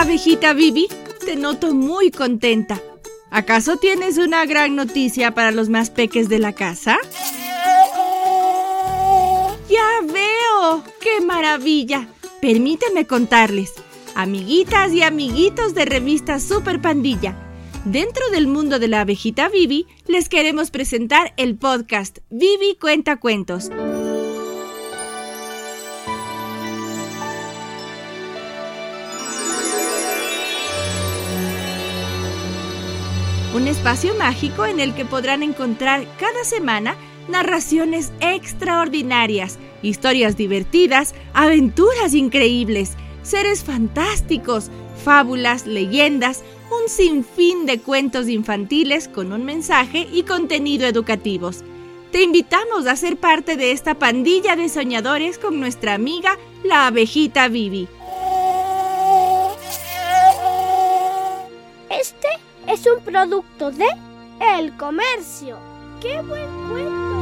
abejita Vivi, te noto muy contenta. ¿Acaso tienes una gran noticia para los más peques de la casa? ¡Ya veo! ¡Qué maravilla! Permíteme contarles. Amiguitas y amiguitos de revista Super Pandilla. Dentro del mundo de la abejita Vivi, les queremos presentar el podcast Vivi Cuenta Cuentos. Un espacio mágico en el que podrán encontrar cada semana narraciones extraordinarias, historias divertidas, aventuras increíbles, seres fantásticos, fábulas, leyendas, un sinfín de cuentos infantiles con un mensaje y contenido educativos. Te invitamos a ser parte de esta pandilla de soñadores con nuestra amiga la abejita Vivi. Producto de El Comercio. ¡Qué buen cuento!